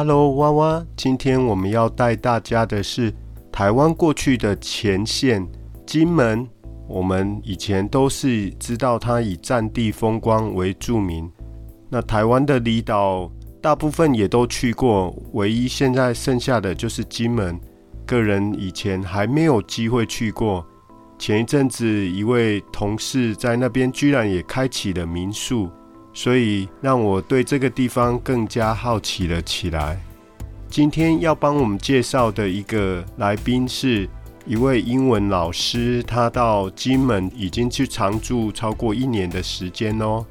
Hello，娃娃，今天我们要带大家的是台湾过去的前线金门。我们以前都是知道它以战地风光为著名。那台湾的离岛大部分也都去过，唯一现在剩下的就是金门。个人以前还没有机会去过。前一阵子一位同事在那边居然也开启了民宿，所以让我对这个地方更加好奇了起来。今天要帮我们介绍的一个来宾是。一位英文老师，他到金门已经去常住超过一年的时间哦。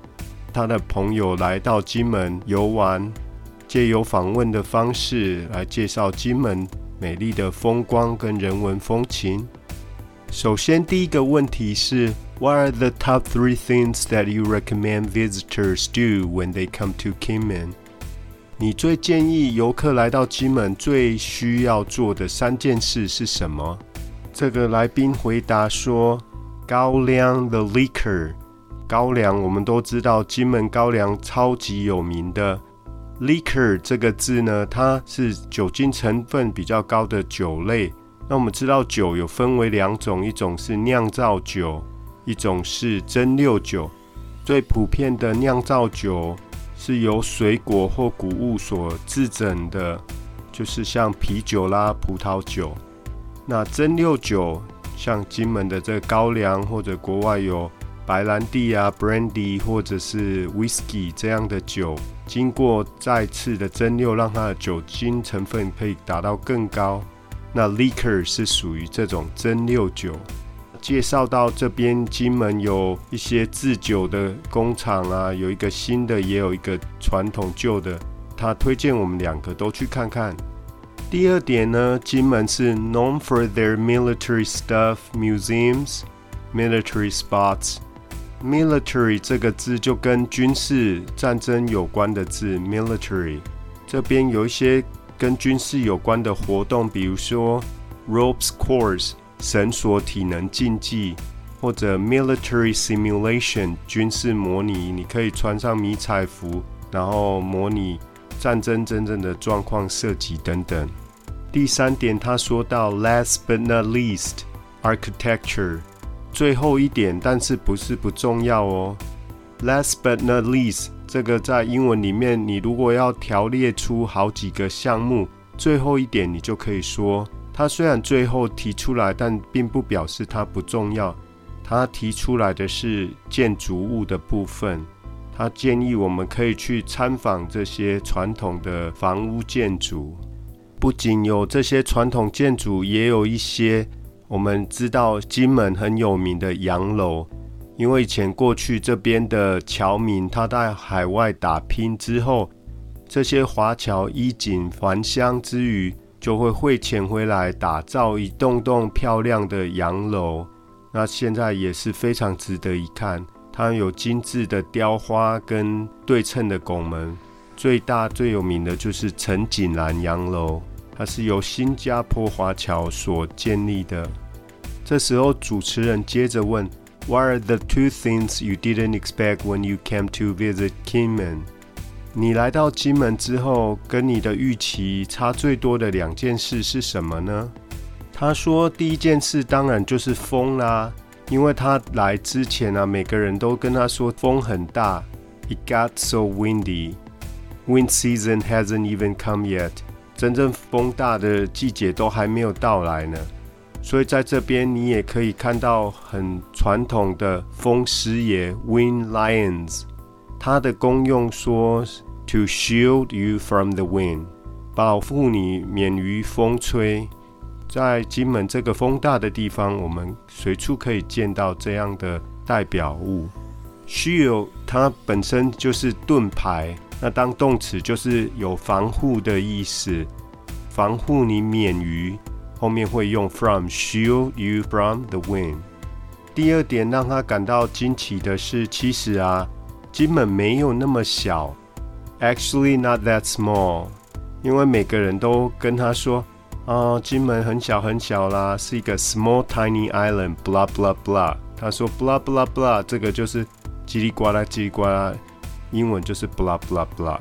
他的朋友来到金门游玩，借由访问的方式来介绍金门美丽的风光跟人文风情。首先，第一个问题是：What are the top three things that you recommend visitors do when they come to Kinmen？你最建议游客来到金门最需要做的三件事是什么？这个来宾回答说：“高粱 the liquor，高粱我们都知道，金门高粱超级有名的。liquor 这个字呢，它是酒精成分比较高的酒类。那我们知道酒有分为两种，一种是酿造酒，一种是蒸馏酒。最普遍的酿造酒是由水果或谷物所制整的，就是像啤酒啦、葡萄酒。”那蒸馏酒，像金门的这个高粱，或者国外有白兰地啊、brandy 或者是 whisky 这样的酒，经过再次的蒸馏，让它的酒精成分可以达到更高。那 liquor 是属于这种蒸馏酒。介绍到这边，金门有一些制酒的工厂啊，有一个新的，也有一个传统旧的。他推荐我们两个都去看看。第二点呢，金门是 known for their military stuff museums, military spots. military 这个字就跟军事战争有关的字 military，这边有一些跟军事有关的活动，比如说 ropes course 绳索体能竞技，或者 military simulation 军事模拟，你可以穿上迷彩服，然后模拟。战争真正的状况设计等等。第三点，他说到 last but not least architecture，最后一点，但是不是不重要哦。last but not least 这个在英文里面，你如果要条列出好几个项目，最后一点你就可以说，它虽然最后提出来，但并不表示它不重要。它提出来的是建筑物的部分。他建议我们可以去参访这些传统的房屋建筑，不仅有这些传统建筑，也有一些我们知道金门很有名的洋楼。因为以前过去这边的侨民他在海外打拼之后，这些华侨衣锦还乡之余，就会汇钱回来打造一栋栋漂亮的洋楼。那现在也是非常值得一看。它有精致的雕花跟对称的拱门，最大最有名的就是陈景兰洋楼，它是由新加坡华侨所建立的。这时候主持人接着问：“What are the two things you didn't expect when you came to visit Kinmen？” 你来到金门之后，跟你的预期差最多的两件事是什么呢？他说：“第一件事当然就是风啦。”因为他来之前啊，每个人都跟他说风很大，It got so windy. Wind season hasn't even come yet. 真正风大的季节都还没有到来呢。所以在这边你也可以看到很传统的风狮爷 （Wind Lions），它的功用说 To shield you from the wind，保护你免于风吹。在金门这个风大的地方，我们随处可以见到这样的代表物。shield 它本身就是盾牌，那当动词就是有防护的意思，防护你免于。后面会用 from shield you from the wind。第二点让他感到惊奇的是，其实啊，金门没有那么小，actually not that small，因为每个人都跟他说。哦，金门很小很小啦，是一个 small tiny island，blah blah blah。他说 blah blah blah，这个就是叽里呱啦叽里呱啦，英文就是 blah blah blah。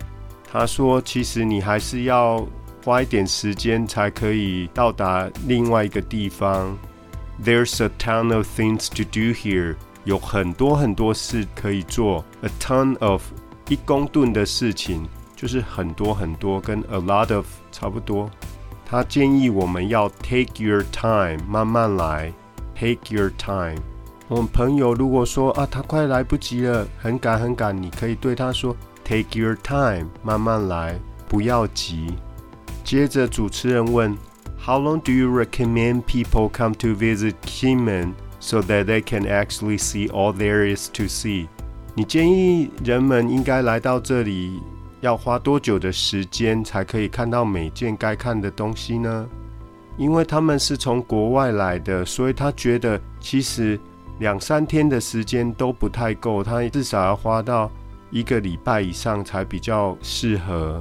他说，其实你还是要花一点时间才可以到达另外一个地方。There's a ton of things to do here，有很多很多事可以做。A ton of 一公吨的事情就是很多很多，跟 a lot of 差不多。他建议我们要 take your time，慢慢来。Take your time。我们朋友如果说啊，他快来不及了，很赶很赶，你可以对他说 take your time，慢慢来，不要急。接着主持人问，How long do you recommend people come to visit Kinmen so that they can actually see all there is to see？你建议人们应该来到这里要花多久的时间才可以看到每件该看的东西呢？因为他们是从国外来的，所以他觉得其实两三天的时间都不太够，他至少要花到一个礼拜以上才比较适合。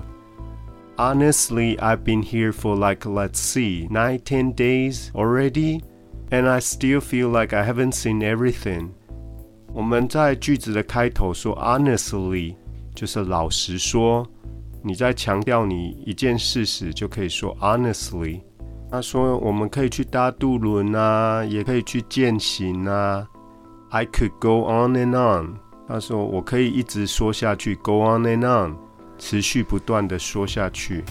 Honestly, I've been here for like let's see, nine, ten days already, and I still feel like I haven't seen everything. 我们在句子的开头说 honestly，就是老实说。你在强调你一件事时，就可以说 honestly。他说我们可以去搭渡轮啊，也可以去践行啊。I could go on and on。他说我可以一直说下去，go on and on， 持续不断的说下去。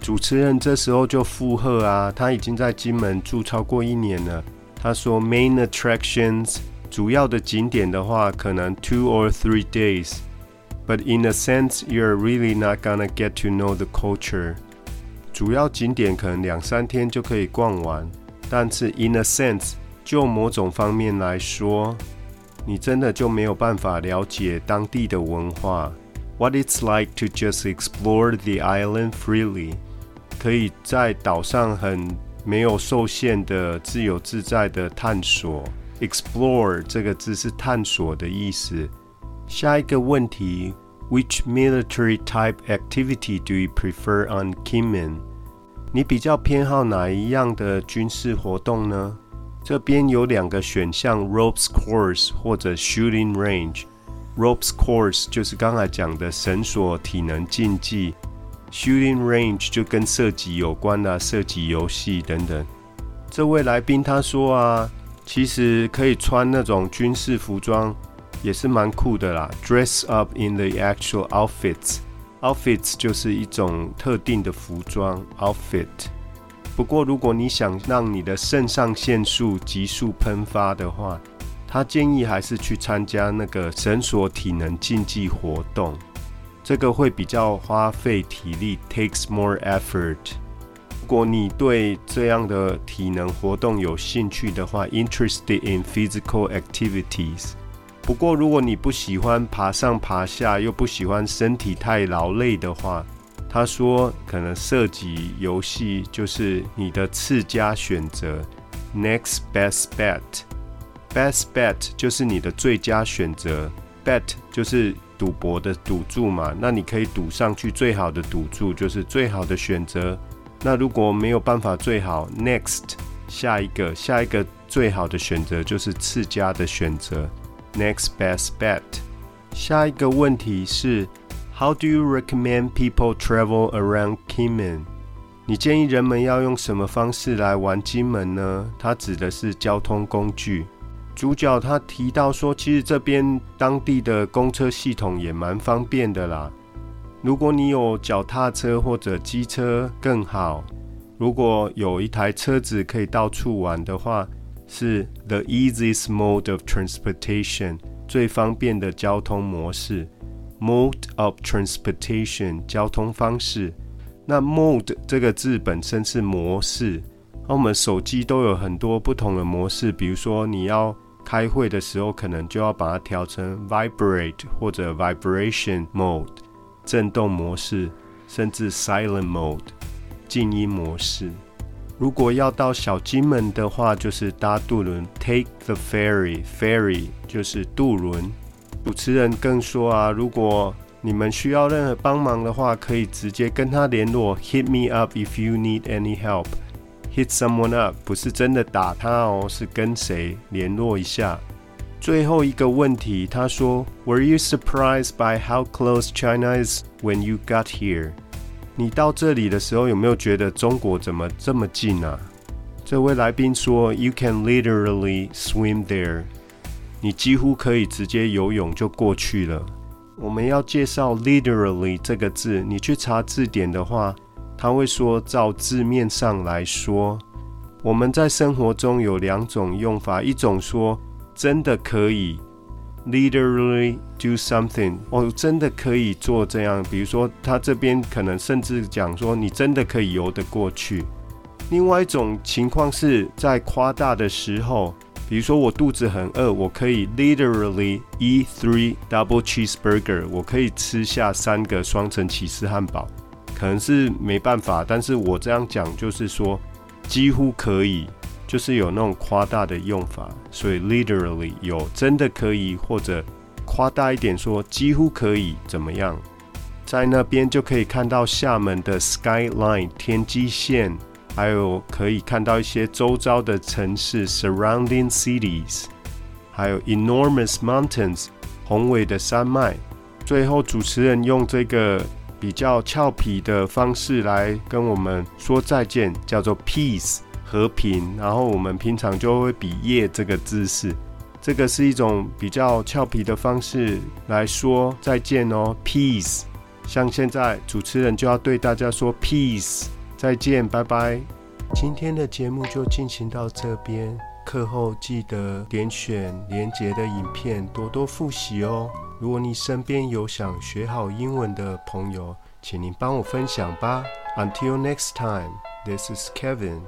主持人这时候就附和啊，他已经在金门住超过一年了。他说 main attractions。主要的景点的话，可能 two or three days。But in a sense, you're really not gonna get to know the culture。主要景点可能两三天就可以逛完，但是 in a sense，就某种方面来说，你真的就没有办法了解当地的文化。What it's like to just explore the island freely，可以在岛上很没有受限的、自由自在的探索。Explore 这个字是探索的意思。下一个问题，Which military type activity do you prefer on Kinmen？你比较偏好哪一样的军事活动呢？这边有两个选项：ropes course 或者 shooting range。 Ropes course 就是刚才讲的绳索体能竞技，shooting range 就跟射击有关的射击游戏等等。这位来宾他说啊。其实可以穿那种军事服装，也是蛮酷的啦。Dress up in the actual outfits. Outfits 就是一种特定的服装 outfit。不过，如果你想让你的肾上腺素急速喷发的话，他建议还是去参加那个绳索体能竞技活动，这个会比较花费体力，takes more effort。如果你对这样的体能活动有兴趣的话，interested in physical activities。不过，如果你不喜欢爬上爬下，又不喜欢身体太劳累的话，他说可能射击游戏就是你的次佳选择，next best bet。Best bet 就是你的最佳选择，bet 就是赌博的赌注嘛，那你可以赌上去，最好的赌注就是最好的选择。那如果没有办法最好，next 下一个下一个最好的选择就是次佳的选择，next best bet。下一个问题是，How do you recommend people travel around Kinmen？你建议人们要用什么方式来玩金门呢？它指的是交通工具。主角他提到说，其实这边当地的公车系统也蛮方便的啦。如果你有脚踏车或者机车更好。如果有一台车子可以到处玩的话，是 the easiest mode of transportation 最方便的交通模式。mode of transportation 交通方式。那 mode 这个字本身是模式。那我们手机都有很多不同的模式，比如说你要开会的时候，可能就要把它调成 vibrate 或者 vibration mode。震动模式，甚至 silent mode 静音模式。如果要到小金门的话，就是搭渡轮 take the ferry。ferry 就是渡轮。主持人更说啊，如果你们需要任何帮忙的话，可以直接跟他联络。Hit me up if you need any help. Hit someone up 不是真的打他哦，是跟谁联络一下。最后一个问题，他说：“Were you surprised by how close China is when you got here？” 你到这里的时候有没有觉得中国怎么这么近啊？这位来宾说：“You can literally swim there。”你几乎可以直接游泳就过去了。我们要介绍 “literally” 这个字，你去查字典的话，他会说照字面上来说，我们在生活中有两种用法，一种说。真的可以，literally do something。哦，真的可以做这样。比如说，他这边可能甚至讲说，你真的可以游得过去。另外一种情况是在夸大的时候，比如说我肚子很饿，我可以 literally eat three double cheeseburger。我可以吃下三个双层起司汉堡。可能是没办法，但是我这样讲就是说，几乎可以。就是有那种夸大的用法，所以 literally 有真的可以，或者夸大一点说几乎可以怎么样，在那边就可以看到厦门的 skyline 天际线，还有可以看到一些周遭的城市 surrounding cities，还有 enormous mountains 宏伟的山脉。最后主持人用这个比较俏皮的方式来跟我们说再见，叫做 peace。和平，然后我们平常就会比耶这个姿势，这个是一种比较俏皮的方式来说再见哦，peace。像现在主持人就要对大家说 peace，再见，拜拜。今天的节目就进行到这边，课后记得点选连结的影片，多多复习哦。如果你身边有想学好英文的朋友，请您帮我分享吧。Until next time, this is Kevin.